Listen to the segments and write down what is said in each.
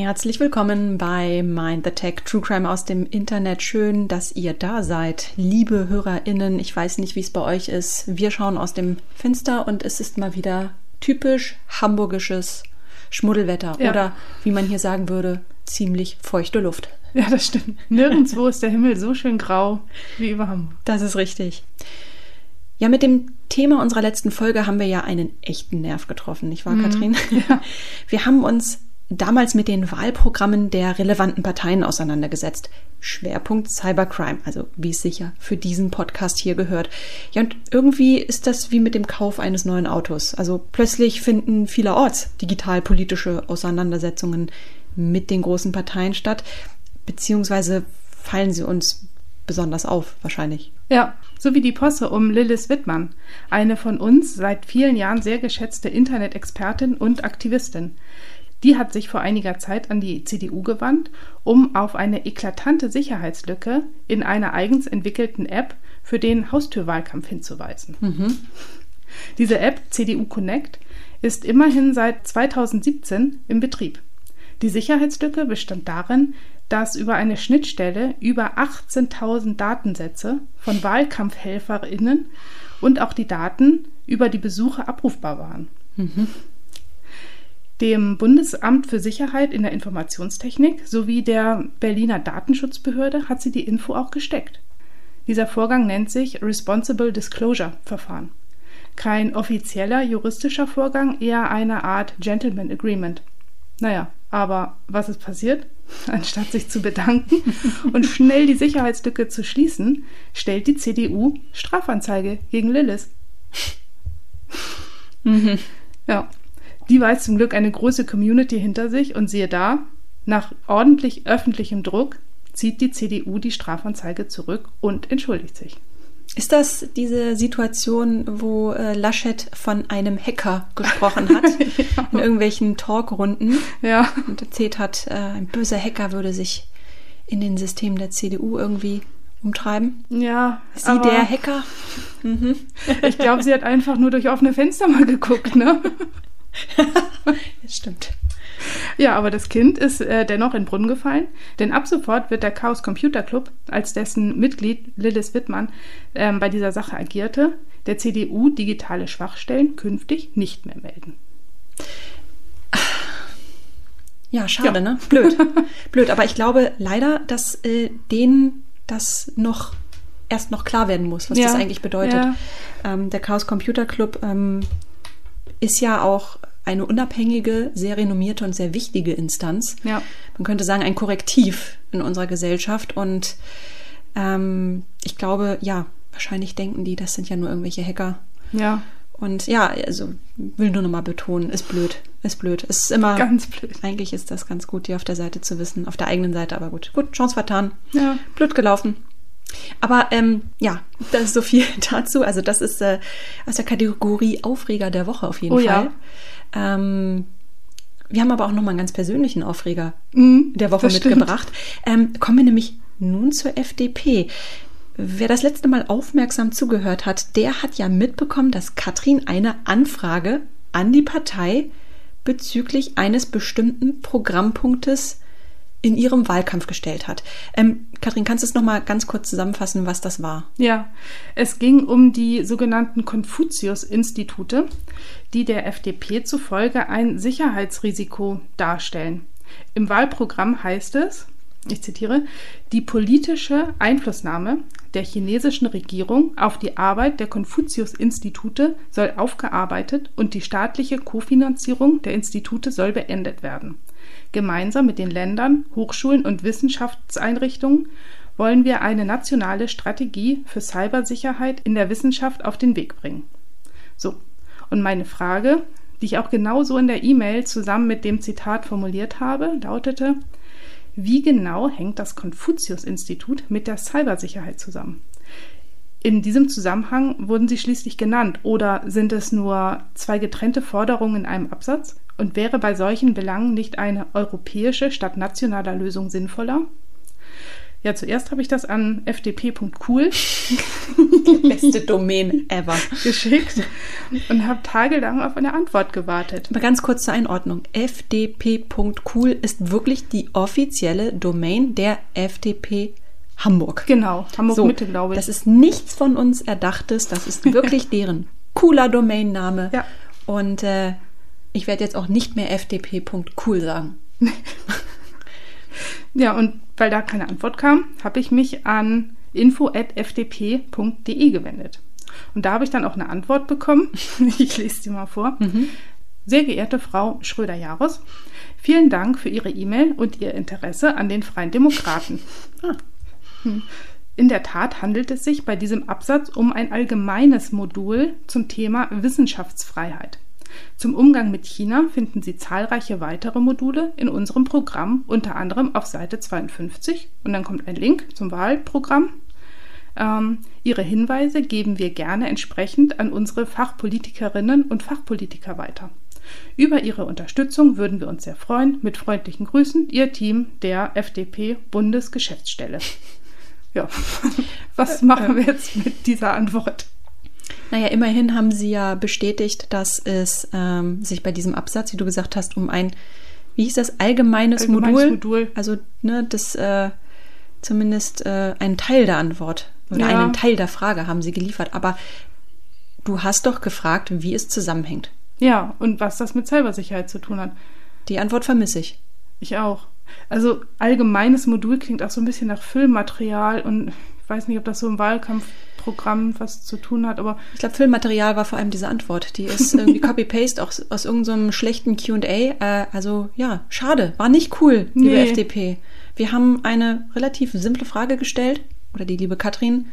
Herzlich willkommen bei Mind the Tech True Crime aus dem Internet. Schön, dass ihr da seid, liebe HörerInnen. Ich weiß nicht, wie es bei euch ist. Wir schauen aus dem Fenster und es ist mal wieder typisch hamburgisches Schmuddelwetter ja. oder wie man hier sagen würde, ziemlich feuchte Luft. Ja, das stimmt. Nirgendwo ist der Himmel so schön grau wie über Hamburg. Das ist richtig. Ja, mit dem Thema unserer letzten Folge haben wir ja einen echten Nerv getroffen, nicht wahr, mhm. Katrin? Ja. Wir haben uns damals mit den Wahlprogrammen der relevanten Parteien auseinandergesetzt. Schwerpunkt Cybercrime, also wie es sicher für diesen Podcast hier gehört. Ja, und irgendwie ist das wie mit dem Kauf eines neuen Autos. Also plötzlich finden vielerorts digital-politische Auseinandersetzungen mit den großen Parteien statt, beziehungsweise fallen sie uns besonders auf, wahrscheinlich. Ja, so wie die Posse um Lilith Wittmann, eine von uns seit vielen Jahren sehr geschätzte Internet-Expertin und Aktivistin. Die hat sich vor einiger Zeit an die CDU gewandt, um auf eine eklatante Sicherheitslücke in einer eigens entwickelten App für den Haustürwahlkampf hinzuweisen. Mhm. Diese App CDU Connect ist immerhin seit 2017 im Betrieb. Die Sicherheitslücke bestand darin, dass über eine Schnittstelle über 18.000 Datensätze von WahlkampfhelferInnen und auch die Daten über die Besuche abrufbar waren. Mhm. Dem Bundesamt für Sicherheit in der Informationstechnik sowie der Berliner Datenschutzbehörde hat sie die Info auch gesteckt. Dieser Vorgang nennt sich Responsible Disclosure Verfahren. Kein offizieller juristischer Vorgang, eher eine Art Gentleman Agreement. Naja, aber was ist passiert? Anstatt sich zu bedanken und schnell die Sicherheitslücke zu schließen, stellt die CDU Strafanzeige gegen Lillis. Mhm. Ja, die weiß zum Glück eine große Community hinter sich und siehe da, nach ordentlich öffentlichem Druck zieht die CDU die Strafanzeige zurück und entschuldigt sich. Ist das diese Situation, wo äh, Laschet von einem Hacker gesprochen hat, ja. in irgendwelchen Talkrunden ja. und erzählt hat, äh, ein böser Hacker würde sich in den Systemen der CDU irgendwie umtreiben? Ja. Ist sie der Hacker? Mhm. Ich glaube, sie hat einfach nur durch offene Fenster mal geguckt, ne? das stimmt. Ja, aber das Kind ist äh, dennoch in den Brunnen gefallen, denn ab sofort wird der Chaos Computer Club, als dessen Mitglied Lilith Wittmann ähm, bei dieser Sache agierte, der CDU digitale Schwachstellen künftig nicht mehr melden. Ja, schade, ja. ne? Blöd. Blöd, aber ich glaube leider, dass äh, denen das noch erst noch klar werden muss, was ja. das eigentlich bedeutet. Ja. Ähm, der Chaos Computer Club ähm, ist ja auch eine unabhängige, sehr renommierte und sehr wichtige Instanz. Ja. Man könnte sagen, ein Korrektiv in unserer Gesellschaft. Und ähm, ich glaube, ja, wahrscheinlich denken die, das sind ja nur irgendwelche Hacker. Ja. Und ja, also will nur nochmal betonen, ist blöd. Ist blöd. Ist immer. Ganz blöd. Eigentlich ist das ganz gut, die auf der Seite zu wissen, auf der eigenen Seite, aber gut. Gut, Chance vertan. Ja. Blöd gelaufen. Aber ähm, ja, das ist so viel dazu. Also das ist äh, aus der Kategorie Aufreger der Woche auf jeden oh, Fall. Ja. Ähm, wir haben aber auch nochmal einen ganz persönlichen Aufreger mm, der Woche mitgebracht. Ähm, kommen wir nämlich nun zur FDP. Wer das letzte Mal aufmerksam zugehört hat, der hat ja mitbekommen, dass Katrin eine Anfrage an die Partei bezüglich eines bestimmten Programmpunktes in ihrem Wahlkampf gestellt hat. Ähm, Kathrin, kannst du es nochmal ganz kurz zusammenfassen, was das war? Ja, es ging um die sogenannten Konfuzius-Institute, die der FDP zufolge ein Sicherheitsrisiko darstellen. Im Wahlprogramm heißt es, ich zitiere, die politische Einflussnahme der chinesischen Regierung auf die Arbeit der Konfuzius-Institute soll aufgearbeitet und die staatliche Kofinanzierung der Institute soll beendet werden. Gemeinsam mit den Ländern, Hochschulen und Wissenschaftseinrichtungen wollen wir eine nationale Strategie für Cybersicherheit in der Wissenschaft auf den Weg bringen. So, und meine Frage, die ich auch genauso in der E-Mail zusammen mit dem Zitat formuliert habe, lautete, wie genau hängt das Konfuzius-Institut mit der Cybersicherheit zusammen? In diesem Zusammenhang wurden sie schließlich genannt oder sind es nur zwei getrennte Forderungen in einem Absatz? Und wäre bei solchen Belangen nicht eine europäische statt nationaler Lösung sinnvoller? Ja, zuerst habe ich das an fdp.cool beste Domain ever geschickt und habe tagelang auf eine Antwort gewartet. Aber ganz kurz zur Einordnung. fdp.cool ist wirklich die offizielle Domain der FDP Hamburg. Genau, Hamburg so, Mitte, glaube ich. Das ist nichts von uns Erdachtes, das ist wirklich deren cooler Domainname. Ja. Und äh, ich werde jetzt auch nicht mehr fdp.cool sagen. ja, und weil da keine Antwort kam, habe ich mich an info.fdp.de gewendet. Und da habe ich dann auch eine Antwort bekommen. ich lese sie mal vor. Mhm. Sehr geehrte Frau Schröder-Jahres, vielen Dank für Ihre E-Mail und Ihr Interesse an den Freien Demokraten. ah. Hm. In der Tat handelt es sich bei diesem Absatz um ein allgemeines Modul zum Thema Wissenschaftsfreiheit. Zum Umgang mit China finden Sie zahlreiche weitere Module in unserem Programm, unter anderem auf Seite 52. Und dann kommt ein Link zum Wahlprogramm. Ähm, Ihre Hinweise geben wir gerne entsprechend an unsere Fachpolitikerinnen und Fachpolitiker weiter. Über Ihre Unterstützung würden wir uns sehr freuen. Mit freundlichen Grüßen, Ihr Team der FDP Bundesgeschäftsstelle. Ja, was machen wir jetzt mit dieser Antwort? Naja, immerhin haben Sie ja bestätigt, dass es ähm, sich bei diesem Absatz, wie du gesagt hast, um ein, wie hieß das, allgemeines, allgemeines Modul, Modul, also ne, das äh, zumindest äh, einen Teil der Antwort oder ja. einen Teil der Frage haben Sie geliefert. Aber du hast doch gefragt, wie es zusammenhängt. Ja, und was das mit Cybersicherheit zu tun hat. Die Antwort vermisse ich. Ich auch. Also allgemeines Modul klingt auch so ein bisschen nach Filmmaterial und ich weiß nicht, ob das so im Wahlkampfprogramm was zu tun hat, aber. Ich glaube, Filmmaterial war vor allem diese Antwort. Die ist irgendwie Copy-Paste aus, aus irgendeinem so schlechten QA. Äh, also ja, schade. War nicht cool, liebe nee. FDP. Wir haben eine relativ simple Frage gestellt, oder die liebe Katrin,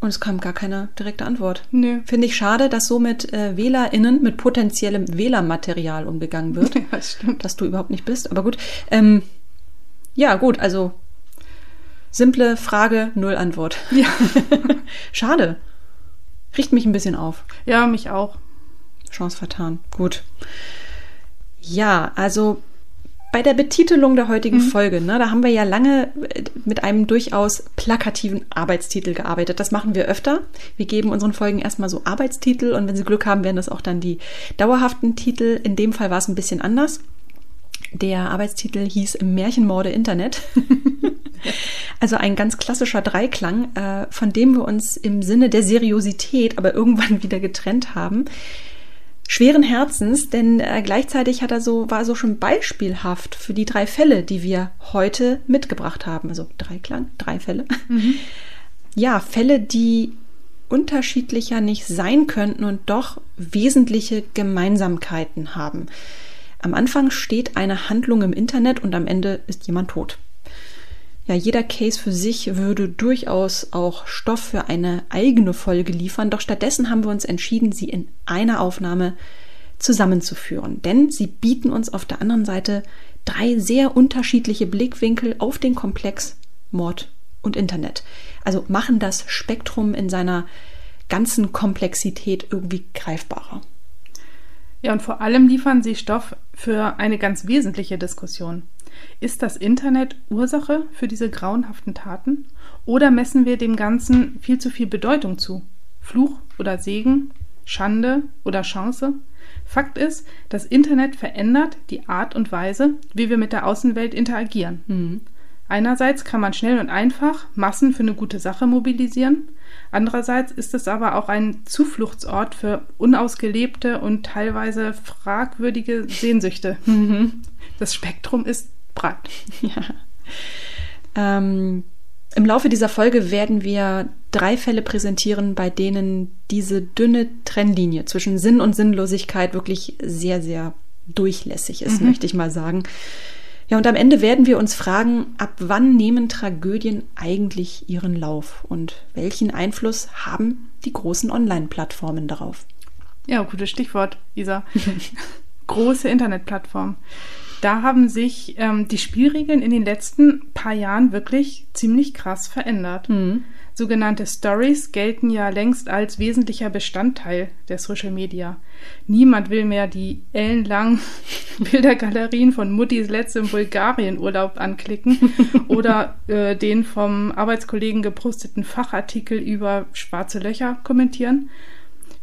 und es kam gar keine direkte Antwort. Nee. Finde ich schade, dass so mit äh, WählerInnen, mit potenziellem Wählermaterial umgegangen wird. Ja, das stimmt. Dass du überhaupt nicht bist. Aber gut. Ähm, ja, gut, also simple Frage, null Antwort. Ja. schade. Riecht mich ein bisschen auf. Ja, mich auch. Chance vertan. Gut. Ja, also bei der Betitelung der heutigen mhm. Folge, ne, da haben wir ja lange äh, mit einem durchaus plakativen Arbeitstitel gearbeitet. Das machen wir öfter. Wir geben unseren Folgen erstmal so Arbeitstitel und wenn sie Glück haben, werden das auch dann die dauerhaften Titel. In dem Fall war es ein bisschen anders. Der Arbeitstitel hieß Märchenmorde Internet. also ein ganz klassischer Dreiklang, äh, von dem wir uns im Sinne der Seriosität aber irgendwann wieder getrennt haben schweren Herzens, denn äh, gleichzeitig hat er so, war so schon beispielhaft für die drei Fälle, die wir heute mitgebracht haben. Also Dreiklang, drei Fälle. Mhm. Ja, Fälle, die unterschiedlicher nicht sein könnten und doch wesentliche Gemeinsamkeiten haben. Am Anfang steht eine Handlung im Internet und am Ende ist jemand tot ja, jeder Case für sich würde durchaus auch Stoff für eine eigene Folge liefern, doch stattdessen haben wir uns entschieden, sie in einer Aufnahme zusammenzuführen. Denn sie bieten uns auf der anderen Seite drei sehr unterschiedliche Blickwinkel auf den Komplex Mord und Internet. Also machen das Spektrum in seiner ganzen Komplexität irgendwie greifbarer. Ja, und vor allem liefern sie Stoff für eine ganz wesentliche Diskussion. Ist das Internet Ursache für diese grauenhaften Taten? Oder messen wir dem Ganzen viel zu viel Bedeutung zu? Fluch oder Segen? Schande oder Chance? Fakt ist, das Internet verändert die Art und Weise, wie wir mit der Außenwelt interagieren. Mhm. Einerseits kann man schnell und einfach Massen für eine gute Sache mobilisieren, andererseits ist es aber auch ein Zufluchtsort für unausgelebte und teilweise fragwürdige Sehnsüchte. Mhm. Das Spektrum ist Ja. Ähm, Im Laufe dieser Folge werden wir drei Fälle präsentieren, bei denen diese dünne Trennlinie zwischen Sinn und Sinnlosigkeit wirklich sehr, sehr durchlässig ist, mhm. möchte ich mal sagen. Ja, und am Ende werden wir uns fragen, ab wann nehmen Tragödien eigentlich ihren Lauf und welchen Einfluss haben die großen Online-Plattformen darauf? Ja, gutes Stichwort, Isa. Große Internetplattformen da haben sich ähm, die Spielregeln in den letzten paar Jahren wirklich ziemlich krass verändert. Mhm. Sogenannte Stories gelten ja längst als wesentlicher Bestandteil der Social Media. Niemand will mehr die ellenlangen Bildergalerien von Muttis letztem Bulgarien-Urlaub anklicken oder äh, den vom Arbeitskollegen geprosteten Fachartikel über schwarze Löcher kommentieren.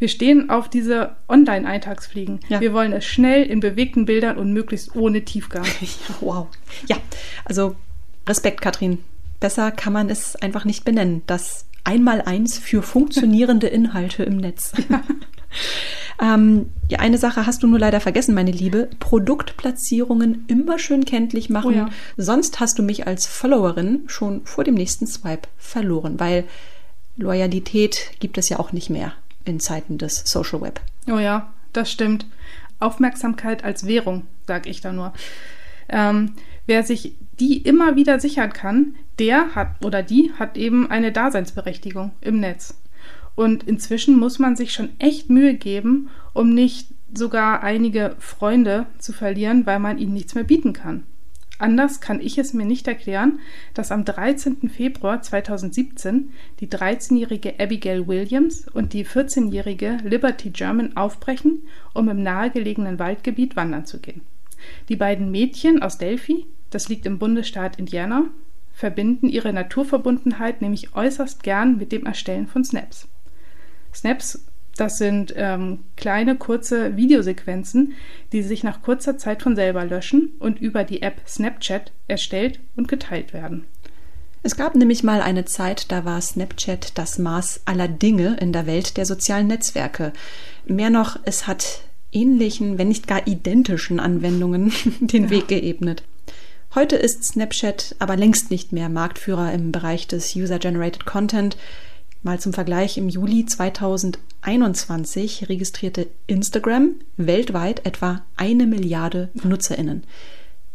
Wir stehen auf diese Online-Eintagsfliegen. Ja. Wir wollen es schnell in bewegten Bildern und möglichst ohne Tiefgang. Ja, wow. Ja, also Respekt, Katrin. Besser kann man es einfach nicht benennen. Das Einmaleins für funktionierende Inhalte im Netz. ähm, ja, eine Sache hast du nur leider vergessen, meine Liebe. Produktplatzierungen immer schön kenntlich machen. Oh ja. Sonst hast du mich als Followerin schon vor dem nächsten Swipe verloren, weil Loyalität gibt es ja auch nicht mehr in Zeiten des Social Web. Oh ja, das stimmt. Aufmerksamkeit als Währung, sag ich da nur. Ähm, wer sich die immer wieder sichern kann, der hat oder die hat eben eine Daseinsberechtigung im Netz. Und inzwischen muss man sich schon echt Mühe geben, um nicht sogar einige Freunde zu verlieren, weil man ihnen nichts mehr bieten kann. Anders kann ich es mir nicht erklären, dass am 13. Februar 2017 die 13-jährige Abigail Williams und die 14-jährige Liberty German aufbrechen, um im nahegelegenen Waldgebiet wandern zu gehen. Die beiden Mädchen aus Delphi, das liegt im Bundesstaat Indiana, verbinden ihre Naturverbundenheit nämlich äußerst gern mit dem Erstellen von Snaps. Snaps, das sind ähm, kleine, kurze Videosequenzen, die sich nach kurzer Zeit von selber löschen und über die App Snapchat erstellt und geteilt werden. Es gab nämlich mal eine Zeit, da war Snapchat das Maß aller Dinge in der Welt der sozialen Netzwerke. Mehr noch, es hat ähnlichen, wenn nicht gar identischen Anwendungen den ja. Weg geebnet. Heute ist Snapchat aber längst nicht mehr Marktführer im Bereich des User-Generated Content. Mal zum Vergleich, im Juli 2021 registrierte Instagram weltweit etwa eine Milliarde Nutzerinnen.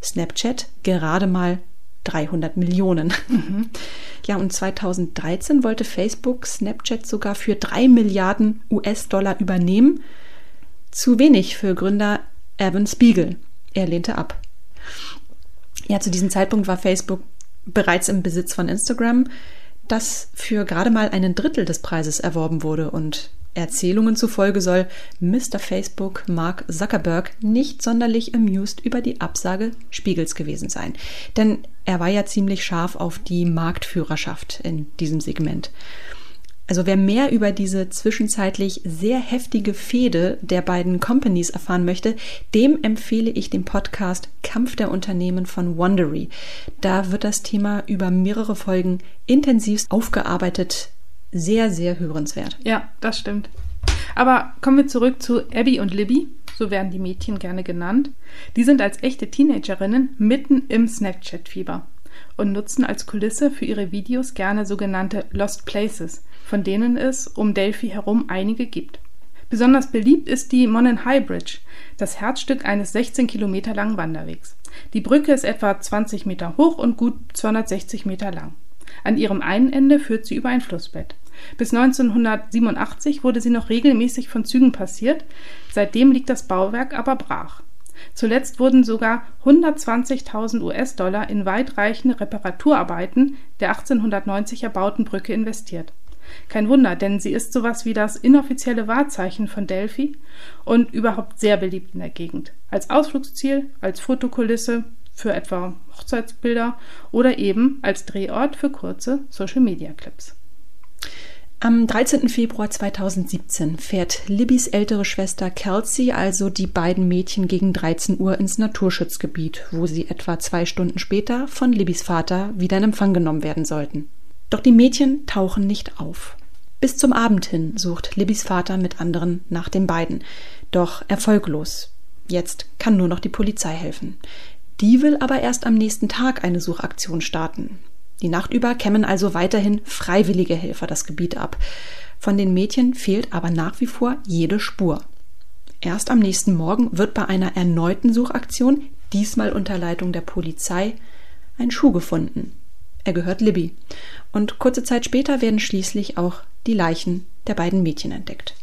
Snapchat gerade mal 300 Millionen. Mhm. Ja, und 2013 wollte Facebook Snapchat sogar für drei Milliarden US-Dollar übernehmen. Zu wenig für Gründer Evan Spiegel. Er lehnte ab. Ja, zu diesem Zeitpunkt war Facebook bereits im Besitz von Instagram, das für gerade mal einen Drittel des Preises erworben wurde und Erzählungen zufolge soll Mr. Facebook Mark Zuckerberg nicht sonderlich amused über die Absage Spiegels gewesen sein. Denn er war ja ziemlich scharf auf die Marktführerschaft in diesem Segment. Also wer mehr über diese zwischenzeitlich sehr heftige Fehde der beiden Companies erfahren möchte, dem empfehle ich den Podcast Kampf der Unternehmen von Wondery. Da wird das Thema über mehrere Folgen intensivst aufgearbeitet. Sehr, sehr hörenswert. Ja, das stimmt. Aber kommen wir zurück zu Abby und Libby, so werden die Mädchen gerne genannt. Die sind als echte Teenagerinnen mitten im Snapchat-Fieber und nutzen als Kulisse für ihre Videos gerne sogenannte Lost Places, von denen es um Delphi herum einige gibt. Besonders beliebt ist die Monon High Bridge, das Herzstück eines 16 Kilometer langen Wanderwegs. Die Brücke ist etwa 20 Meter hoch und gut 260 Meter lang. An ihrem einen Ende führt sie über ein Flussbett. Bis 1987 wurde sie noch regelmäßig von Zügen passiert, seitdem liegt das Bauwerk aber brach. Zuletzt wurden sogar 120.000 US-Dollar in weitreichende Reparaturarbeiten der 1890 erbauten Brücke investiert. Kein Wunder, denn sie ist sowas wie das inoffizielle Wahrzeichen von Delphi und überhaupt sehr beliebt in der Gegend. Als Ausflugsziel, als Fotokulisse für etwa Hochzeitsbilder oder eben als Drehort für kurze Social-Media-Clips. Am 13. Februar 2017 fährt Libbys ältere Schwester Kelsey also die beiden Mädchen gegen 13 Uhr ins Naturschutzgebiet, wo sie etwa zwei Stunden später von Libbys Vater wieder in Empfang genommen werden sollten. Doch die Mädchen tauchen nicht auf. Bis zum Abend hin sucht Libbys Vater mit anderen nach den beiden, doch erfolglos. Jetzt kann nur noch die Polizei helfen. Die will aber erst am nächsten Tag eine Suchaktion starten. Die Nacht über kämmen also weiterhin freiwillige Helfer das Gebiet ab. Von den Mädchen fehlt aber nach wie vor jede Spur. Erst am nächsten Morgen wird bei einer erneuten Suchaktion, diesmal unter Leitung der Polizei, ein Schuh gefunden. Er gehört Libby. Und kurze Zeit später werden schließlich auch die Leichen der beiden Mädchen entdeckt.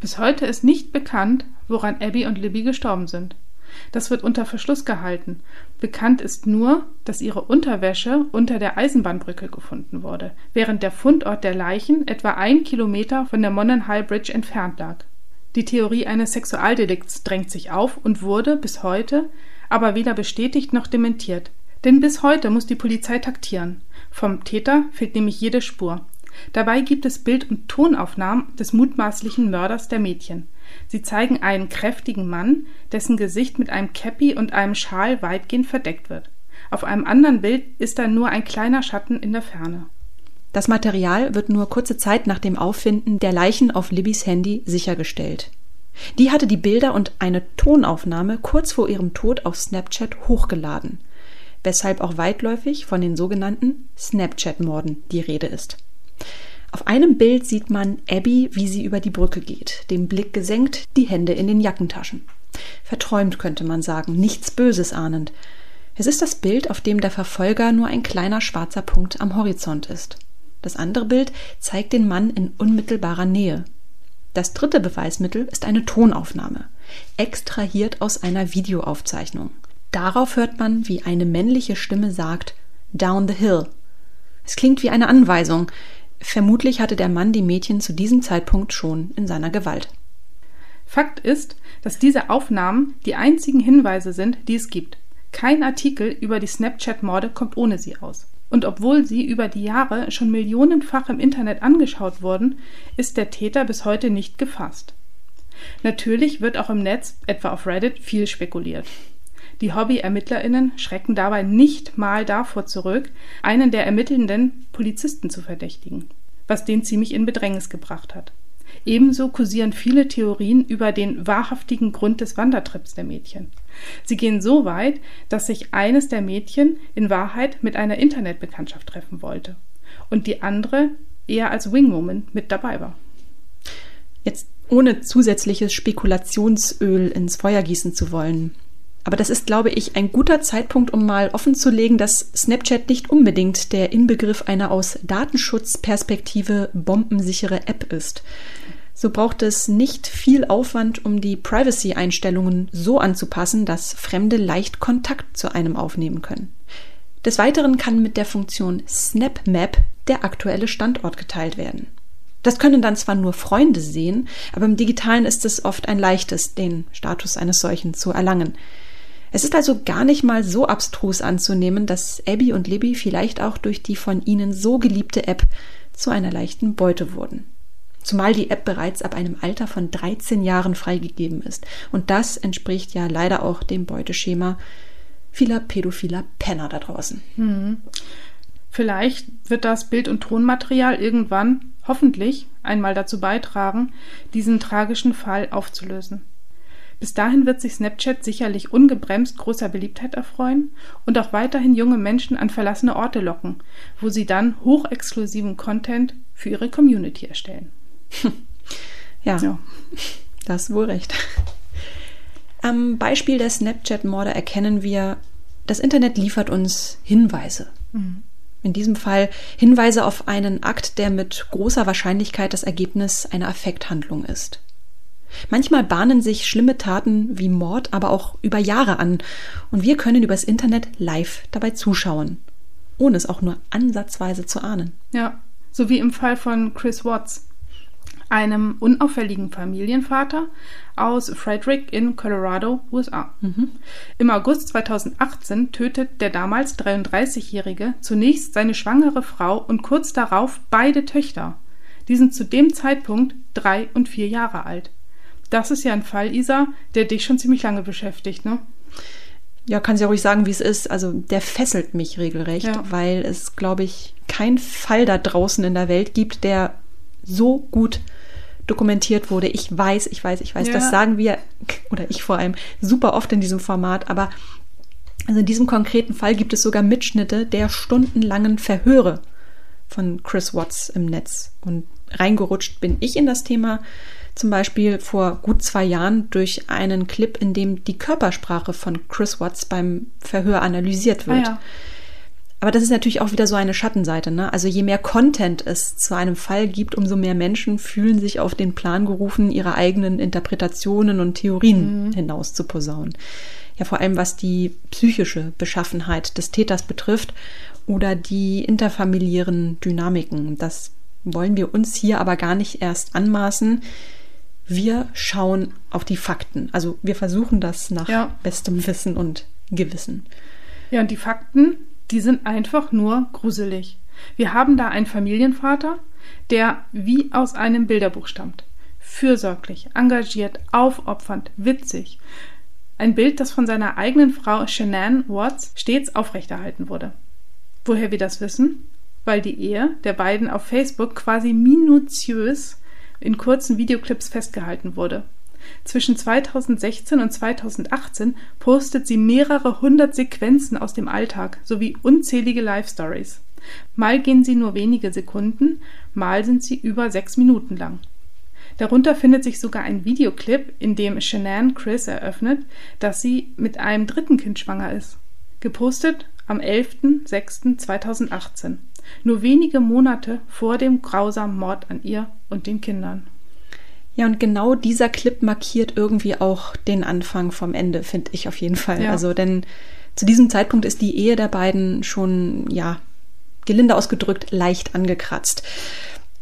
Bis heute ist nicht bekannt, woran Abby und Libby gestorben sind. Das wird unter Verschluss gehalten. Bekannt ist nur, dass ihre Unterwäsche unter der Eisenbahnbrücke gefunden wurde, während der Fundort der Leichen etwa ein Kilometer von der Mononhall Bridge entfernt lag. Die Theorie eines Sexualdelikts drängt sich auf und wurde bis heute aber weder bestätigt noch dementiert. Denn bis heute muss die Polizei taktieren. Vom Täter fehlt nämlich jede Spur. Dabei gibt es Bild- und Tonaufnahmen des mutmaßlichen Mörders der Mädchen. Sie zeigen einen kräftigen Mann, dessen Gesicht mit einem Käppi und einem Schal weitgehend verdeckt wird. Auf einem anderen Bild ist dann nur ein kleiner Schatten in der Ferne. Das Material wird nur kurze Zeit nach dem Auffinden der Leichen auf Libbys Handy sichergestellt. Die hatte die Bilder und eine Tonaufnahme kurz vor ihrem Tod auf Snapchat hochgeladen, weshalb auch weitläufig von den sogenannten Snapchat-Morden die Rede ist. Auf einem Bild sieht man Abby, wie sie über die Brücke geht, den Blick gesenkt, die Hände in den Jackentaschen. Verträumt könnte man sagen, nichts Böses ahnend. Es ist das Bild, auf dem der Verfolger nur ein kleiner schwarzer Punkt am Horizont ist. Das andere Bild zeigt den Mann in unmittelbarer Nähe. Das dritte Beweismittel ist eine Tonaufnahme, extrahiert aus einer Videoaufzeichnung. Darauf hört man, wie eine männliche Stimme sagt Down the hill. Es klingt wie eine Anweisung, Vermutlich hatte der Mann die Mädchen zu diesem Zeitpunkt schon in seiner Gewalt. Fakt ist, dass diese Aufnahmen die einzigen Hinweise sind, die es gibt. Kein Artikel über die Snapchat-Morde kommt ohne sie aus. Und obwohl sie über die Jahre schon millionenfach im Internet angeschaut wurden, ist der Täter bis heute nicht gefasst. Natürlich wird auch im Netz, etwa auf Reddit, viel spekuliert. Die Hobby-ErmittlerInnen schrecken dabei nicht mal davor zurück, einen der ermittelnden Polizisten zu verdächtigen, was den ziemlich in Bedrängnis gebracht hat. Ebenso kursieren viele Theorien über den wahrhaftigen Grund des Wandertrips der Mädchen. Sie gehen so weit, dass sich eines der Mädchen in Wahrheit mit einer Internetbekanntschaft treffen wollte und die andere eher als Wingwoman mit dabei war. Jetzt ohne zusätzliches Spekulationsöl ins Feuer gießen zu wollen. Aber das ist, glaube ich, ein guter Zeitpunkt, um mal offenzulegen, dass Snapchat nicht unbedingt der Inbegriff einer aus Datenschutzperspektive bombensichere App ist. So braucht es nicht viel Aufwand, um die Privacy-Einstellungen so anzupassen, dass Fremde leicht Kontakt zu einem aufnehmen können. Des Weiteren kann mit der Funktion SnapMap der aktuelle Standort geteilt werden. Das können dann zwar nur Freunde sehen, aber im digitalen ist es oft ein leichtes, den Status eines solchen zu erlangen. Es ist also gar nicht mal so abstrus anzunehmen, dass Abby und Libby vielleicht auch durch die von ihnen so geliebte App zu einer leichten Beute wurden. Zumal die App bereits ab einem Alter von 13 Jahren freigegeben ist. Und das entspricht ja leider auch dem Beuteschema vieler pädophiler Penner da draußen. Hm. Vielleicht wird das Bild- und Tonmaterial irgendwann, hoffentlich, einmal dazu beitragen, diesen tragischen Fall aufzulösen. Bis dahin wird sich Snapchat sicherlich ungebremst großer Beliebtheit erfreuen und auch weiterhin junge Menschen an verlassene Orte locken, wo sie dann hochexklusiven Content für ihre Community erstellen. Ja, ja. da hast du wohl recht. Am Beispiel der Snapchat-Morde erkennen wir, das Internet liefert uns Hinweise. Mhm. In diesem Fall Hinweise auf einen Akt, der mit großer Wahrscheinlichkeit das Ergebnis einer Affekthandlung ist. Manchmal bahnen sich schlimme Taten wie Mord aber auch über Jahre an und wir können übers Internet live dabei zuschauen, ohne es auch nur ansatzweise zu ahnen. Ja, so wie im Fall von Chris Watts, einem unauffälligen Familienvater aus Frederick in Colorado, USA. Mhm. Im August 2018 tötet der damals 33-Jährige zunächst seine schwangere Frau und kurz darauf beide Töchter. Die sind zu dem Zeitpunkt drei und vier Jahre alt. Das ist ja ein Fall, Isa, der dich schon ziemlich lange beschäftigt, ne? Ja, kann sie ruhig sagen, wie es ist. Also der fesselt mich regelrecht, ja. weil es, glaube ich, keinen Fall da draußen in der Welt gibt, der so gut dokumentiert wurde. Ich weiß, ich weiß, ich weiß, ja. das sagen wir, oder ich vor allem, super oft in diesem Format, aber also in diesem konkreten Fall gibt es sogar Mitschnitte der stundenlangen Verhöre von Chris Watts im Netz. Und reingerutscht bin ich in das Thema zum Beispiel vor gut zwei Jahren durch einen Clip, in dem die Körpersprache von Chris Watts beim Verhör analysiert wird. Ah, ja. Aber das ist natürlich auch wieder so eine Schattenseite. Ne? Also je mehr Content es zu einem Fall gibt, umso mehr Menschen fühlen sich auf den Plan gerufen, ihre eigenen Interpretationen und Theorien mhm. hinaus zu posaunen. Ja, vor allem was die psychische Beschaffenheit des Täters betrifft oder die interfamiliären Dynamiken. Das wollen wir uns hier aber gar nicht erst anmaßen. Wir schauen auf die Fakten. Also wir versuchen das nach ja. bestem Wissen und Gewissen. Ja, und die Fakten, die sind einfach nur gruselig. Wir haben da einen Familienvater, der wie aus einem Bilderbuch stammt. Fürsorglich, engagiert, aufopfernd, witzig. Ein Bild, das von seiner eigenen Frau Shanann Watts stets aufrechterhalten wurde. Woher wir das wissen? Weil die Ehe der beiden auf Facebook quasi minutiös in kurzen Videoclips festgehalten wurde. Zwischen 2016 und 2018 postet sie mehrere hundert Sequenzen aus dem Alltag sowie unzählige Live-Stories. Mal gehen sie nur wenige Sekunden, mal sind sie über sechs Minuten lang. Darunter findet sich sogar ein Videoclip, in dem Shanann Chris eröffnet, dass sie mit einem dritten Kind schwanger ist. Gepostet am 11.06.2018, nur wenige Monate vor dem grausamen Mord an ihr und den Kindern. Ja, und genau dieser Clip markiert irgendwie auch den Anfang vom Ende, finde ich auf jeden Fall. Ja. Also, denn zu diesem Zeitpunkt ist die Ehe der beiden schon, ja, gelinde ausgedrückt, leicht angekratzt.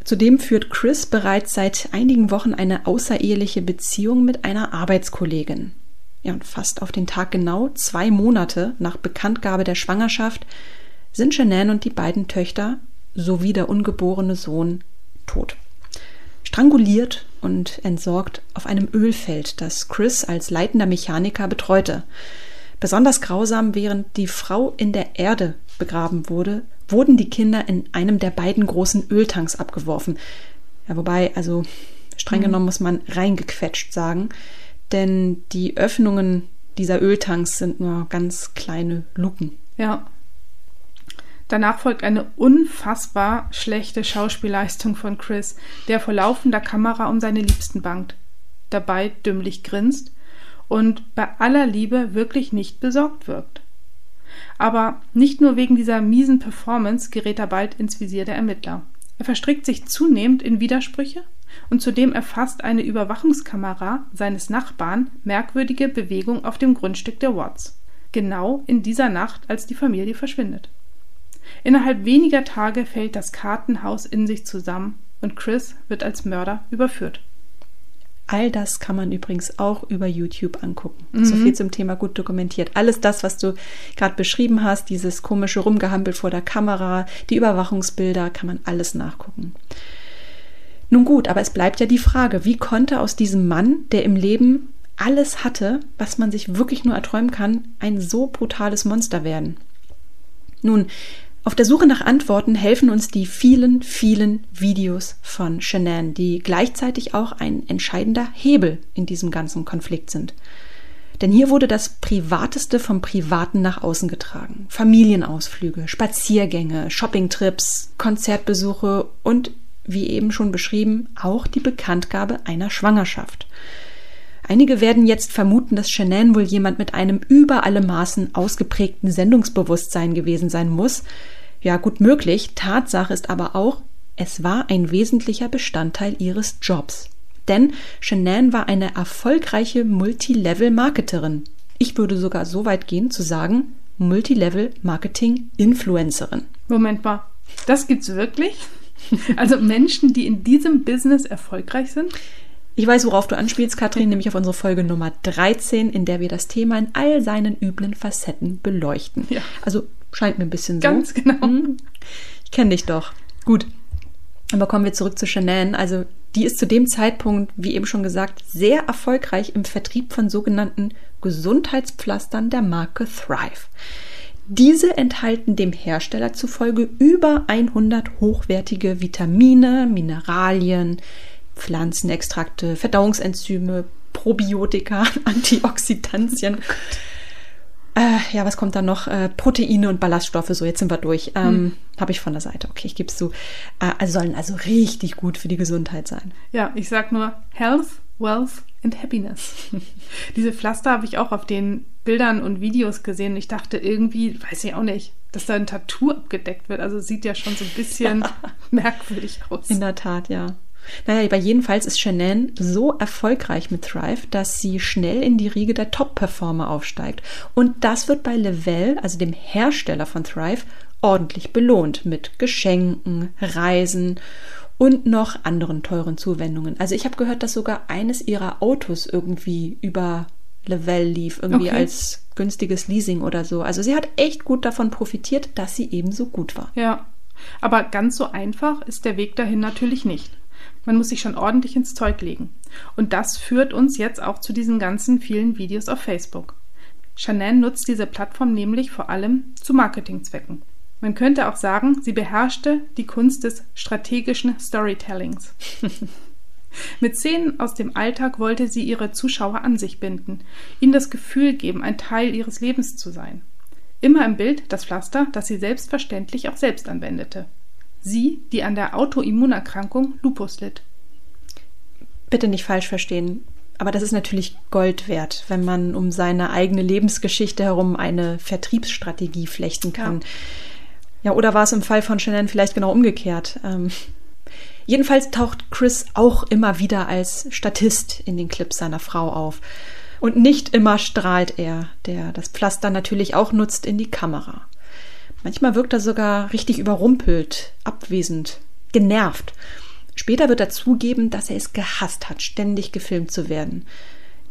Zudem führt Chris bereits seit einigen Wochen eine außereheliche Beziehung mit einer Arbeitskollegin. Ja, und fast auf den Tag genau zwei Monate nach Bekanntgabe der Schwangerschaft sind Shanann und die beiden Töchter sowie der ungeborene Sohn tot stranguliert und entsorgt auf einem Ölfeld, das Chris als leitender Mechaniker betreute. Besonders grausam, während die Frau in der Erde begraben wurde, wurden die Kinder in einem der beiden großen Öltanks abgeworfen. Ja, wobei, also streng mhm. genommen muss man reingequetscht sagen, denn die Öffnungen dieser Öltanks sind nur ganz kleine Luken. Ja, Danach folgt eine unfassbar schlechte Schauspielleistung von Chris, der vor laufender Kamera um seine Liebsten bangt, dabei dümmlich grinst und bei aller Liebe wirklich nicht besorgt wirkt. Aber nicht nur wegen dieser miesen Performance gerät er bald ins Visier der Ermittler. Er verstrickt sich zunehmend in Widersprüche und zudem erfasst eine Überwachungskamera seines Nachbarn merkwürdige Bewegung auf dem Grundstück der Watts. Genau in dieser Nacht, als die Familie verschwindet. Innerhalb weniger Tage fällt das Kartenhaus in sich zusammen und Chris wird als Mörder überführt. All das kann man übrigens auch über YouTube angucken. Mhm. So viel zum Thema gut dokumentiert. Alles das, was du gerade beschrieben hast, dieses komische Rumgehampel vor der Kamera, die Überwachungsbilder, kann man alles nachgucken. Nun gut, aber es bleibt ja die Frage, wie konnte aus diesem Mann, der im Leben alles hatte, was man sich wirklich nur erträumen kann, ein so brutales Monster werden? Nun, auf der Suche nach Antworten helfen uns die vielen, vielen Videos von Shanann, die gleichzeitig auch ein entscheidender Hebel in diesem ganzen Konflikt sind. Denn hier wurde das Privateste vom Privaten nach außen getragen. Familienausflüge, Spaziergänge, Shoppingtrips, Konzertbesuche und, wie eben schon beschrieben, auch die Bekanntgabe einer Schwangerschaft. Einige werden jetzt vermuten, dass Shanann wohl jemand mit einem über alle Maßen ausgeprägten Sendungsbewusstsein gewesen sein muss. Ja, gut möglich. Tatsache ist aber auch, es war ein wesentlicher Bestandteil ihres Jobs. Denn Shanann war eine erfolgreiche Multilevel-Marketerin. Ich würde sogar so weit gehen zu sagen, Multilevel-Marketing-Influencerin. Moment mal, das gibt's wirklich? Also Menschen, die in diesem Business erfolgreich sind? Ich weiß, worauf du anspielst, Katrin, nämlich auf unsere Folge Nummer 13, in der wir das Thema in all seinen üblen Facetten beleuchten. Ja. Also scheint mir ein bisschen so. Ganz genau. Hm. Ich kenne dich doch. Gut. Aber kommen wir zurück zu Shanann. Also die ist zu dem Zeitpunkt, wie eben schon gesagt, sehr erfolgreich im Vertrieb von sogenannten Gesundheitspflastern der Marke Thrive. Diese enthalten dem Hersteller zufolge über 100 hochwertige Vitamine, Mineralien, Pflanzenextrakte, Verdauungsenzyme, Probiotika, Antioxidantien. Äh, ja, was kommt da noch? Äh, Proteine und Ballaststoffe. So, jetzt sind wir durch. Ähm, hm. Habe ich von der Seite. Okay, ich gebe es zu. Äh, also sollen also richtig gut für die Gesundheit sein. Ja, ich sag nur Health, Wealth and Happiness. Diese Pflaster habe ich auch auf den Bildern und Videos gesehen. Ich dachte irgendwie, weiß ich auch nicht, dass da ein Tattoo abgedeckt wird. Also sieht ja schon so ein bisschen merkwürdig aus. In der Tat, ja. Naja, aber jedenfalls ist Shannon so erfolgreich mit Thrive, dass sie schnell in die Riege der Top-Performer aufsteigt. Und das wird bei Level, also dem Hersteller von Thrive, ordentlich belohnt mit Geschenken, Reisen und noch anderen teuren Zuwendungen. Also ich habe gehört, dass sogar eines ihrer Autos irgendwie über Level lief, irgendwie okay. als günstiges Leasing oder so. Also sie hat echt gut davon profitiert, dass sie eben so gut war. Ja, aber ganz so einfach ist der Weg dahin natürlich nicht. Man muss sich schon ordentlich ins Zeug legen. Und das führt uns jetzt auch zu diesen ganzen vielen Videos auf Facebook. Chanel nutzt diese Plattform nämlich vor allem zu Marketingzwecken. Man könnte auch sagen, sie beherrschte die Kunst des strategischen Storytellings. Mit Szenen aus dem Alltag wollte sie ihre Zuschauer an sich binden, ihnen das Gefühl geben, ein Teil ihres Lebens zu sein. Immer im Bild das Pflaster, das sie selbstverständlich auch selbst anwendete. Sie, die an der Autoimmunerkrankung Lupus litt. Bitte nicht falsch verstehen, aber das ist natürlich Gold wert, wenn man um seine eigene Lebensgeschichte herum eine Vertriebsstrategie flechten kann. Ja, ja oder war es im Fall von Shannon vielleicht genau umgekehrt? Ähm, jedenfalls taucht Chris auch immer wieder als Statist in den Clips seiner Frau auf. Und nicht immer strahlt er, der das Pflaster natürlich auch nutzt, in die Kamera. Manchmal wirkt er sogar richtig überrumpelt, abwesend, genervt. Später wird er zugeben, dass er es gehasst hat, ständig gefilmt zu werden.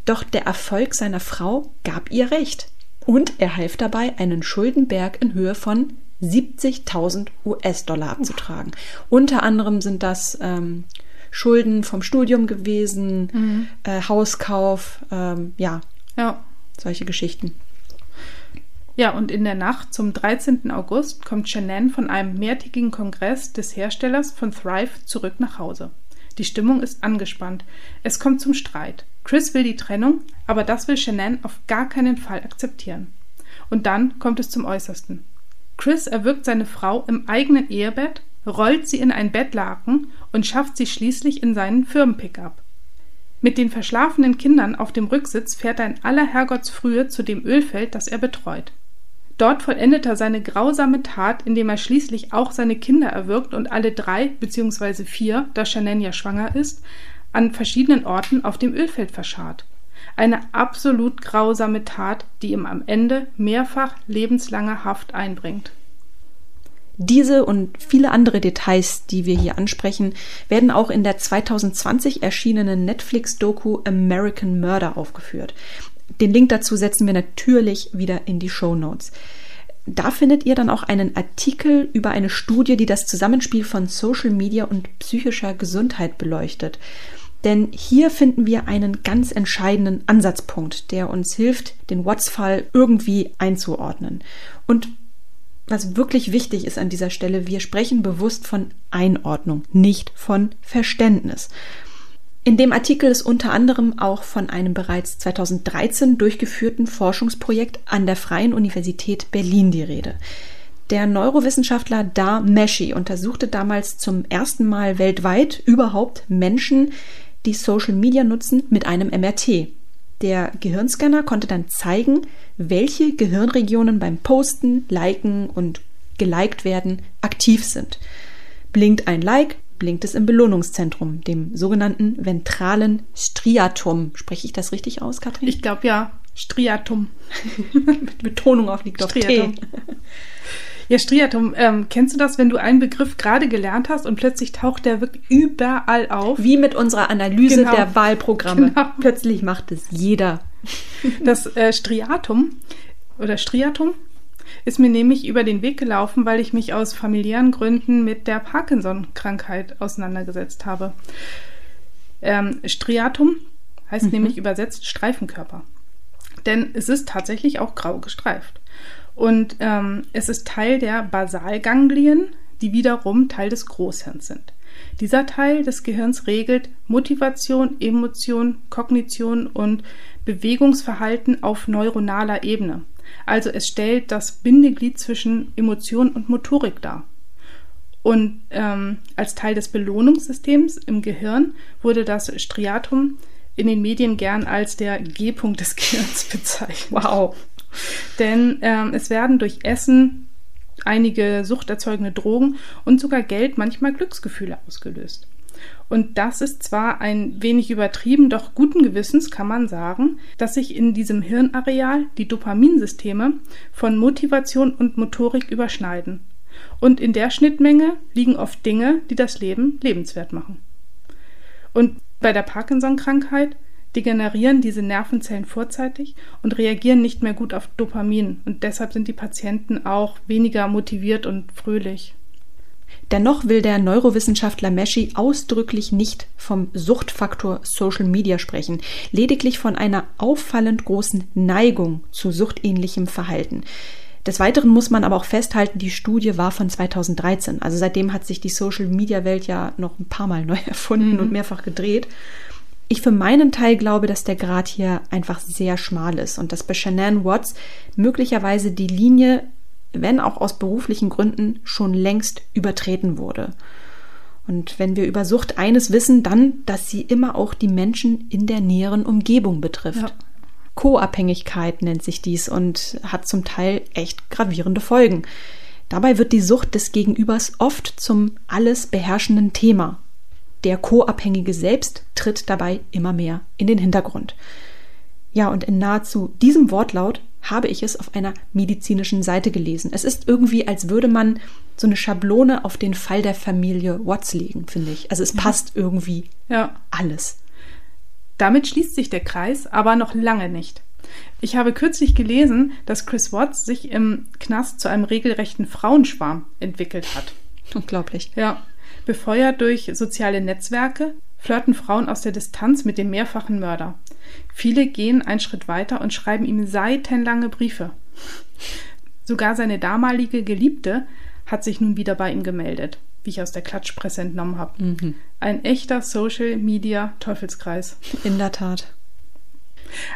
Doch der Erfolg seiner Frau gab ihr recht. Und er half dabei, einen Schuldenberg in Höhe von 70.000 US-Dollar abzutragen. Unter anderem sind das ähm, Schulden vom Studium gewesen, mhm. äh, Hauskauf, ähm, ja, ja, solche Geschichten. Ja, und in der Nacht zum 13. August kommt Shannon von einem mehrtägigen Kongress des Herstellers von Thrive zurück nach Hause. Die Stimmung ist angespannt. Es kommt zum Streit. Chris will die Trennung, aber das will Shannon auf gar keinen Fall akzeptieren. Und dann kommt es zum Äußersten. Chris erwürgt seine Frau im eigenen Ehebett, rollt sie in ein Bettlaken und schafft sie schließlich in seinen Firmenpickup. Mit den verschlafenen Kindern auf dem Rücksitz fährt er in aller Herrgottsfrühe zu dem Ölfeld, das er betreut. Dort vollendet er seine grausame Tat, indem er schließlich auch seine Kinder erwürgt und alle drei bzw. vier, da Shannon ja schwanger ist, an verschiedenen Orten auf dem Ölfeld verscharrt. Eine absolut grausame Tat, die ihm am Ende mehrfach lebenslange Haft einbringt. Diese und viele andere Details, die wir hier ansprechen, werden auch in der 2020 erschienenen Netflix-Doku American Murder aufgeführt. Den Link dazu setzen wir natürlich wieder in die Show Notes. Da findet ihr dann auch einen Artikel über eine Studie, die das Zusammenspiel von Social Media und psychischer Gesundheit beleuchtet. Denn hier finden wir einen ganz entscheidenden Ansatzpunkt, der uns hilft, den Watts-Fall irgendwie einzuordnen. Und was wirklich wichtig ist an dieser Stelle, wir sprechen bewusst von Einordnung, nicht von Verständnis. In dem Artikel ist unter anderem auch von einem bereits 2013 durchgeführten Forschungsprojekt an der Freien Universität Berlin die Rede. Der Neurowissenschaftler Da Meshi untersuchte damals zum ersten Mal weltweit überhaupt Menschen, die Social Media nutzen, mit einem MRT. Der Gehirnscanner konnte dann zeigen, welche Gehirnregionen beim Posten, Liken und geliked werden aktiv sind. Blinkt ein Like, blinkt es im Belohnungszentrum, dem sogenannten ventralen Striatum. Spreche ich das richtig aus, Katrin? Ich glaube ja. Striatum. Mit Betonung auf liegt auf T. Ja, Striatum, ähm, kennst du das, wenn du einen Begriff gerade gelernt hast und plötzlich taucht der wirklich überall auf? Wie mit unserer Analyse genau. der Wahlprogramme. Genau. Plötzlich macht es jeder. Das äh, Striatum oder Striatum ist mir nämlich über den Weg gelaufen, weil ich mich aus familiären Gründen mit der Parkinson-Krankheit auseinandergesetzt habe. Ähm, Striatum heißt mhm. nämlich übersetzt Streifenkörper. Denn es ist tatsächlich auch grau gestreift. Und ähm, es ist Teil der Basalganglien, die wiederum Teil des Großhirns sind. Dieser Teil des Gehirns regelt Motivation, Emotion, Kognition und Bewegungsverhalten auf neuronaler Ebene. Also es stellt das Bindeglied zwischen Emotion und Motorik dar. Und ähm, als Teil des Belohnungssystems im Gehirn wurde das Striatum in den Medien gern als der G-Punkt des Gehirns bezeichnet. Wow. Denn ähm, es werden durch Essen einige suchterzeugende Drogen und sogar Geld manchmal Glücksgefühle ausgelöst. Und das ist zwar ein wenig übertrieben, doch guten Gewissens kann man sagen, dass sich in diesem Hirnareal die Dopaminsysteme von Motivation und Motorik überschneiden. Und in der Schnittmenge liegen oft Dinge, die das Leben lebenswert machen. Und bei der Parkinson-Krankheit degenerieren diese Nervenzellen vorzeitig und reagieren nicht mehr gut auf Dopamin. Und deshalb sind die Patienten auch weniger motiviert und fröhlich. Dennoch will der Neurowissenschaftler Meschi ausdrücklich nicht vom Suchtfaktor Social Media sprechen, lediglich von einer auffallend großen Neigung zu suchtähnlichem Verhalten. Des Weiteren muss man aber auch festhalten, die Studie war von 2013. Also seitdem hat sich die Social Media Welt ja noch ein paar Mal neu erfunden mhm. und mehrfach gedreht. Ich für meinen Teil glaube, dass der Grad hier einfach sehr schmal ist und dass bei Shanann Watts möglicherweise die Linie wenn auch aus beruflichen Gründen, schon längst übertreten wurde. Und wenn wir über Sucht eines wissen, dann, dass sie immer auch die Menschen in der näheren Umgebung betrifft. Ja. Co-Abhängigkeit nennt sich dies und hat zum Teil echt gravierende Folgen. Dabei wird die Sucht des Gegenübers oft zum alles beherrschenden Thema. Der Co-Abhängige selbst tritt dabei immer mehr in den Hintergrund. Ja, und in nahezu diesem Wortlaut habe ich es auf einer medizinischen Seite gelesen. Es ist irgendwie, als würde man so eine Schablone auf den Fall der Familie Watts legen, finde ich. Also es passt irgendwie ja. alles. Damit schließt sich der Kreis, aber noch lange nicht. Ich habe kürzlich gelesen, dass Chris Watts sich im Knast zu einem regelrechten Frauenschwarm entwickelt hat. Unglaublich. Ja. Befeuert durch soziale Netzwerke flirten Frauen aus der Distanz mit dem mehrfachen Mörder. Viele gehen einen Schritt weiter und schreiben ihm seitenlange Briefe. Sogar seine damalige Geliebte hat sich nun wieder bei ihm gemeldet, wie ich aus der Klatschpresse entnommen habe. Mhm. Ein echter Social Media Teufelskreis. In der Tat.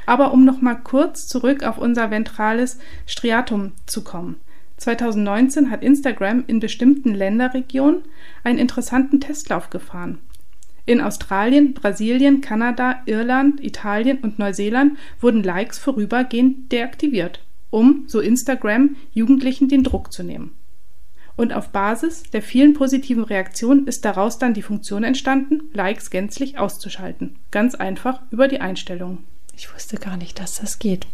Aber um noch mal kurz zurück auf unser ventrales Striatum zu kommen. 2019 hat Instagram in bestimmten Länderregionen einen interessanten Testlauf gefahren. In Australien, Brasilien, Kanada, Irland, Italien und Neuseeland wurden Likes vorübergehend deaktiviert, um, so Instagram, Jugendlichen den Druck zu nehmen. Und auf Basis der vielen positiven Reaktionen ist daraus dann die Funktion entstanden, Likes gänzlich auszuschalten. Ganz einfach über die Einstellungen. Ich wusste gar nicht, dass das geht.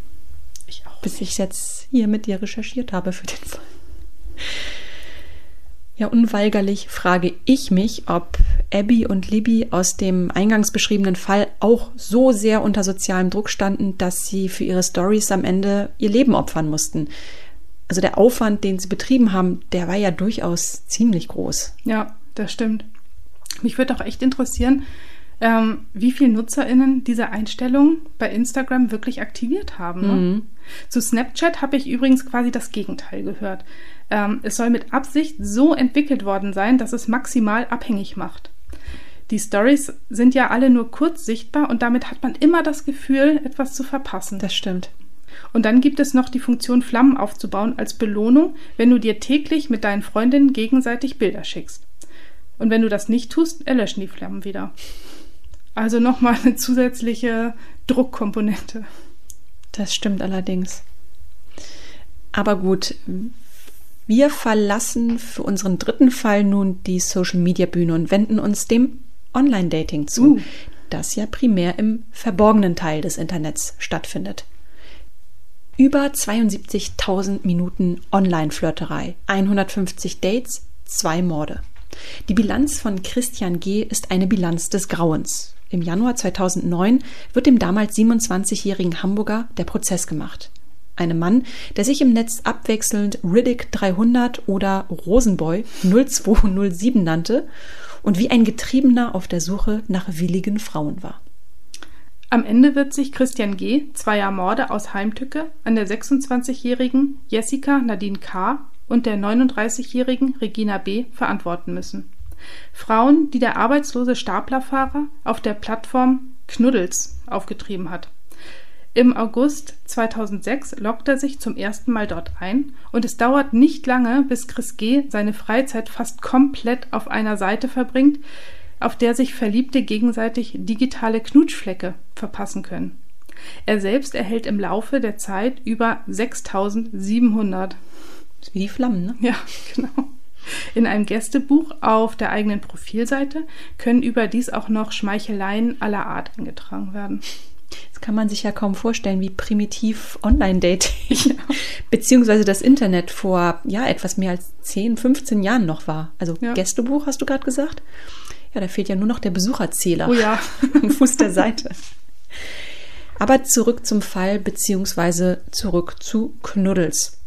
Ich auch. Bis ich jetzt hier mit dir recherchiert habe für den Fall. Ja, unweigerlich frage ich mich, ob Abby und Libby aus dem eingangs beschriebenen Fall auch so sehr unter sozialem Druck standen, dass sie für ihre Stories am Ende ihr Leben opfern mussten. Also der Aufwand, den sie betrieben haben, der war ja durchaus ziemlich groß. Ja, das stimmt. Mich würde auch echt interessieren, ähm, wie viele NutzerInnen diese Einstellung bei Instagram wirklich aktiviert haben. Ne? Mhm. Zu Snapchat habe ich übrigens quasi das Gegenteil gehört. Ähm, es soll mit Absicht so entwickelt worden sein, dass es maximal abhängig macht. Die Stories sind ja alle nur kurz sichtbar und damit hat man immer das Gefühl, etwas zu verpassen. Das stimmt. Und dann gibt es noch die Funktion, Flammen aufzubauen als Belohnung, wenn du dir täglich mit deinen Freundinnen gegenseitig Bilder schickst. Und wenn du das nicht tust, erlöschen die Flammen wieder. Also nochmal eine zusätzliche Druckkomponente. Das stimmt allerdings. Aber gut, wir verlassen für unseren dritten Fall nun die Social-Media-Bühne und wenden uns dem Online-Dating zu, uh. das ja primär im verborgenen Teil des Internets stattfindet. Über 72.000 Minuten Online-Flirterei, 150 Dates, zwei Morde. Die Bilanz von Christian G. ist eine Bilanz des Grauens. Im Januar 2009 wird dem damals 27-jährigen Hamburger der Prozess gemacht. Einem Mann, der sich im Netz abwechselnd Riddick 300 oder Rosenboy 0207 nannte und wie ein Getriebener auf der Suche nach willigen Frauen war. Am Ende wird sich Christian G. zweier Morde aus Heimtücke an der 26-jährigen Jessica Nadine K. und der 39-jährigen Regina B. verantworten müssen. Frauen, die der arbeitslose Staplerfahrer auf der Plattform Knuddels aufgetrieben hat. Im August 2006 lockt er sich zum ersten Mal dort ein und es dauert nicht lange, bis Chris G. seine Freizeit fast komplett auf einer Seite verbringt, auf der sich Verliebte gegenseitig digitale Knutschflecke verpassen können. Er selbst erhält im Laufe der Zeit über 6700. Das ist wie die Flammen, ne? Ja, genau. In einem Gästebuch auf der eigenen Profilseite können überdies auch noch Schmeicheleien aller Art eingetragen werden. Das kann man sich ja kaum vorstellen, wie primitiv Online-Dating beziehungsweise das Internet vor ja etwas mehr als 10, 15 Jahren noch war. Also ja. Gästebuch hast du gerade gesagt? Ja, da fehlt ja nur noch der Besucherzähler oh ja. am Fuß der Seite. Aber zurück zum Fall beziehungsweise zurück zu Knuddels.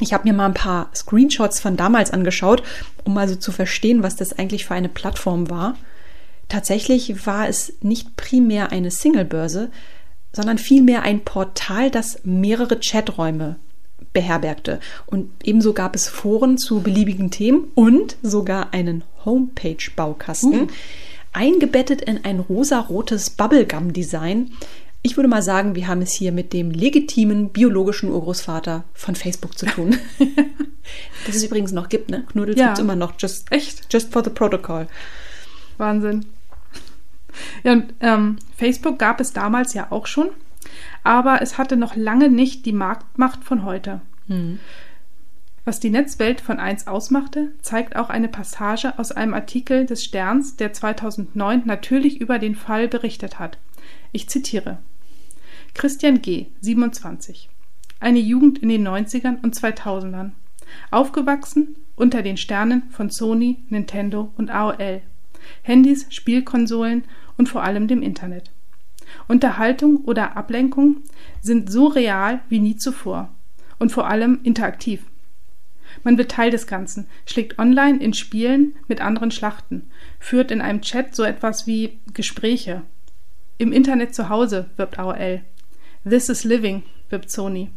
Ich habe mir mal ein paar Screenshots von damals angeschaut, um also zu verstehen, was das eigentlich für eine Plattform war. Tatsächlich war es nicht primär eine Singlebörse, sondern vielmehr ein Portal, das mehrere Chaträume beherbergte. Und ebenso gab es Foren zu beliebigen Themen und sogar einen Homepage-Baukasten, uh. eingebettet in ein rosarotes Bubblegum-Design, ich würde mal sagen, wir haben es hier mit dem legitimen biologischen Urgroßvater von Facebook zu tun. das es übrigens noch gibt, ne? Knuddels ja. gibt es immer noch. Just, Echt? Just for the protocol. Wahnsinn. Ja, und ähm, Facebook gab es damals ja auch schon, aber es hatte noch lange nicht die Marktmacht von heute. Hm. Was die Netzwelt von eins ausmachte, zeigt auch eine Passage aus einem Artikel des Sterns, der 2009 natürlich über den Fall berichtet hat. Ich zitiere. Christian G., 27. Eine Jugend in den 90ern und 2000ern. Aufgewachsen unter den Sternen von Sony, Nintendo und AOL. Handys, Spielkonsolen und vor allem dem Internet. Unterhaltung oder Ablenkung sind so real wie nie zuvor und vor allem interaktiv. Man wird Teil des Ganzen, schlägt online in Spielen mit anderen Schlachten, führt in einem Chat so etwas wie Gespräche im Internet zu Hause, wirbt AOL. This is living, wirbt Sony.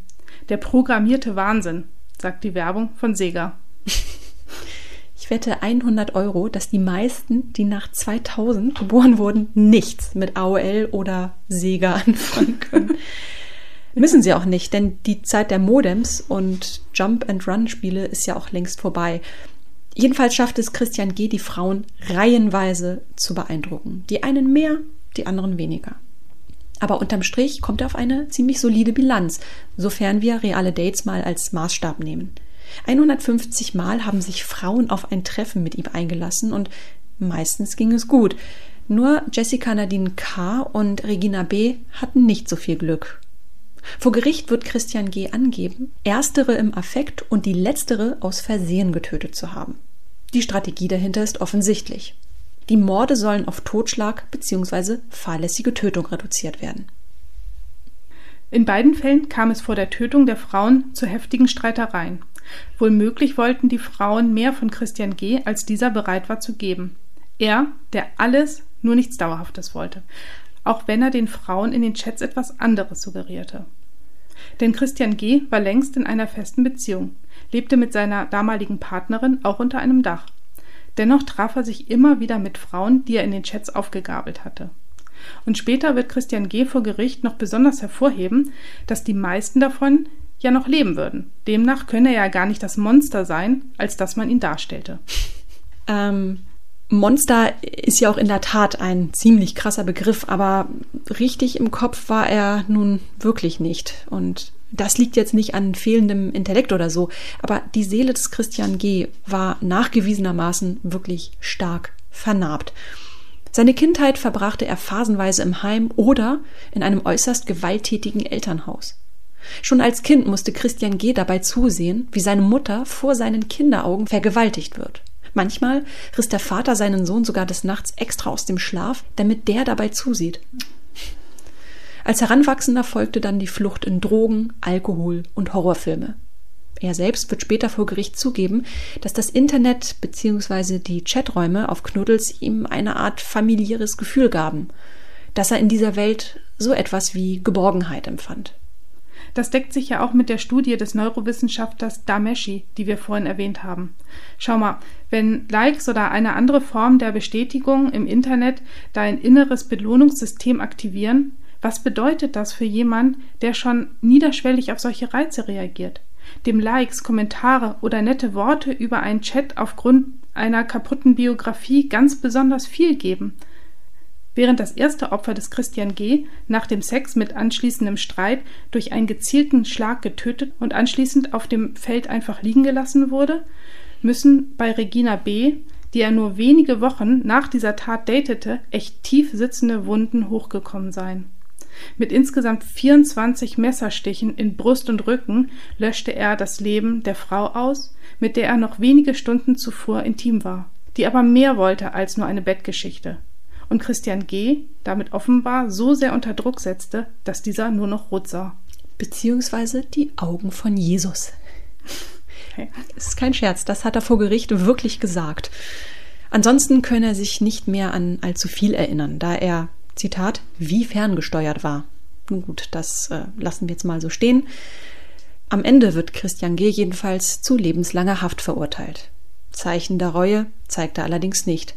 Der programmierte Wahnsinn, sagt die Werbung von Sega. Ich wette 100 Euro, dass die meisten, die nach 2000 geboren wurden, nichts mit AOL oder Sega anfangen können. Müssen sie auch nicht, denn die Zeit der Modems und Jump-and-Run-Spiele ist ja auch längst vorbei. Jedenfalls schafft es Christian G., die Frauen reihenweise zu beeindrucken. Die einen mehr, die anderen weniger. Aber unterm Strich kommt er auf eine ziemlich solide Bilanz, sofern wir reale Dates mal als Maßstab nehmen. 150 Mal haben sich Frauen auf ein Treffen mit ihm eingelassen und meistens ging es gut. Nur Jessica Nadine K. und Regina B. hatten nicht so viel Glück. Vor Gericht wird Christian G. angeben, erstere im Affekt und die letztere aus Versehen getötet zu haben. Die Strategie dahinter ist offensichtlich. Die Morde sollen auf Totschlag bzw. fahrlässige Tötung reduziert werden. In beiden Fällen kam es vor der Tötung der Frauen zu heftigen Streitereien. Wohlmöglich wollten die Frauen mehr von Christian G., als dieser bereit war zu geben. Er, der alles, nur nichts Dauerhaftes wollte, auch wenn er den Frauen in den Chats etwas anderes suggerierte. Denn Christian G. war längst in einer festen Beziehung, lebte mit seiner damaligen Partnerin auch unter einem Dach. Dennoch traf er sich immer wieder mit Frauen, die er in den Chats aufgegabelt hatte. Und später wird Christian G. vor Gericht noch besonders hervorheben, dass die meisten davon ja noch leben würden. Demnach könne er ja gar nicht das Monster sein, als dass man ihn darstellte. Ähm, Monster ist ja auch in der Tat ein ziemlich krasser Begriff, aber richtig im Kopf war er nun wirklich nicht. Und das liegt jetzt nicht an fehlendem Intellekt oder so, aber die Seele des Christian G. war nachgewiesenermaßen wirklich stark vernarbt. Seine Kindheit verbrachte er phasenweise im Heim oder in einem äußerst gewalttätigen Elternhaus. Schon als Kind musste Christian G. dabei zusehen, wie seine Mutter vor seinen Kinderaugen vergewaltigt wird. Manchmal riss der Vater seinen Sohn sogar des Nachts extra aus dem Schlaf, damit der dabei zusieht. Als Heranwachsender folgte dann die Flucht in Drogen, Alkohol und Horrorfilme. Er selbst wird später vor Gericht zugeben, dass das Internet bzw. die Chaträume auf Knuddels ihm eine Art familiäres Gefühl gaben, dass er in dieser Welt so etwas wie Geborgenheit empfand. Das deckt sich ja auch mit der Studie des Neurowissenschaftlers Dameshi, die wir vorhin erwähnt haben. Schau mal, wenn Likes oder eine andere Form der Bestätigung im Internet dein inneres Belohnungssystem aktivieren, was bedeutet das für jemanden, der schon niederschwellig auf solche Reize reagiert? Dem Likes, Kommentare oder nette Worte über einen Chat aufgrund einer kaputten Biografie ganz besonders viel geben. Während das erste Opfer des Christian G. nach dem Sex mit anschließendem Streit durch einen gezielten Schlag getötet und anschließend auf dem Feld einfach liegen gelassen wurde, müssen bei Regina B., die er nur wenige Wochen nach dieser Tat datete, echt tief sitzende Wunden hochgekommen sein. Mit insgesamt 24 Messerstichen in Brust und Rücken löschte er das Leben der Frau aus, mit der er noch wenige Stunden zuvor intim war, die aber mehr wollte als nur eine Bettgeschichte. Und Christian G. damit offenbar so sehr unter Druck setzte, dass dieser nur noch rot sah. Beziehungsweise die Augen von Jesus. Okay. Es ist kein Scherz, das hat er vor Gericht wirklich gesagt. Ansonsten könne er sich nicht mehr an allzu viel erinnern, da er Zitat, wie ferngesteuert war. Nun gut, das äh, lassen wir jetzt mal so stehen. Am Ende wird Christian G. jedenfalls zu lebenslanger Haft verurteilt. Zeichen der Reue zeigt er allerdings nicht.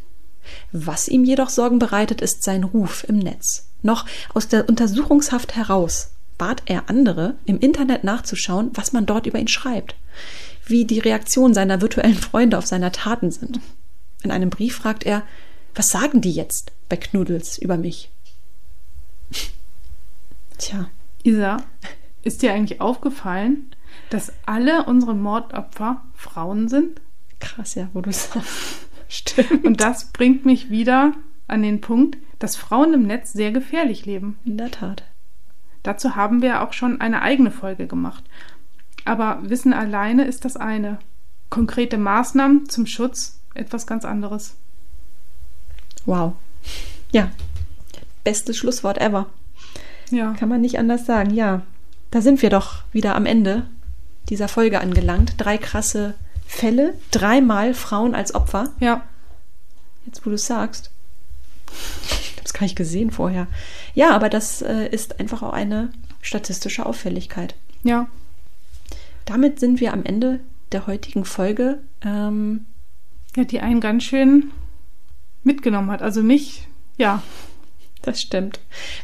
Was ihm jedoch Sorgen bereitet, ist sein Ruf im Netz. Noch aus der Untersuchungshaft heraus bat er andere, im Internet nachzuschauen, was man dort über ihn schreibt, wie die Reaktionen seiner virtuellen Freunde auf seine Taten sind. In einem Brief fragt er, was sagen die jetzt bei Knuddels über mich? Tja. Isa, ist dir eigentlich aufgefallen, dass alle unsere Mordopfer Frauen sind? Krass, ja, wo du sagst. Stimmt. Und das bringt mich wieder an den Punkt, dass Frauen im Netz sehr gefährlich leben. In der Tat. Dazu haben wir auch schon eine eigene Folge gemacht. Aber Wissen alleine ist das eine. Konkrete Maßnahmen zum Schutz etwas ganz anderes. Wow. Ja. Bestes Schlusswort ever. Ja. Kann man nicht anders sagen. Ja. Da sind wir doch wieder am Ende dieser Folge angelangt. Drei krasse Fälle, dreimal Frauen als Opfer. Ja. Jetzt, wo du es sagst. Ich habe es gar nicht gesehen vorher. Ja, aber das äh, ist einfach auch eine statistische Auffälligkeit. Ja. Damit sind wir am Ende der heutigen Folge. Ähm, ja, die einen ganz schön mitgenommen hat. Also mich, ja. Das stimmt.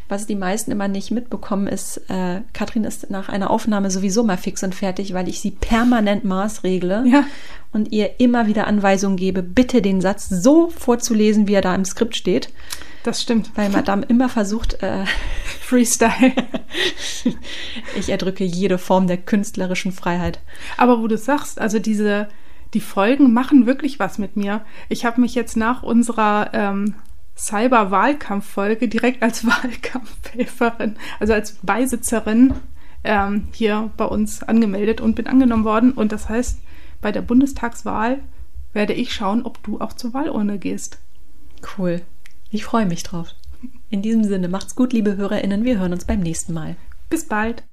Was die meisten immer nicht mitbekommen, ist, äh, Katrin ist nach einer Aufnahme sowieso mal fix und fertig, weil ich sie permanent maßregle ja. und ihr immer wieder Anweisungen gebe, bitte den Satz so vorzulesen, wie er da im Skript steht. Das stimmt. Weil Madame immer versucht, äh, Freestyle. ich erdrücke jede Form der künstlerischen Freiheit. Aber wo du sagst, also diese die Folgen machen wirklich was mit mir. Ich habe mich jetzt nach unserer ähm, Cyber-Wahlkampf-Folge direkt als Wahlkampfhelferin, also als Beisitzerin ähm, hier bei uns angemeldet und bin angenommen worden. Und das heißt, bei der Bundestagswahl werde ich schauen, ob du auch zur Wahlurne gehst. Cool. Ich freue mich drauf. In diesem Sinne, macht's gut, liebe HörerInnen. Wir hören uns beim nächsten Mal. Bis bald.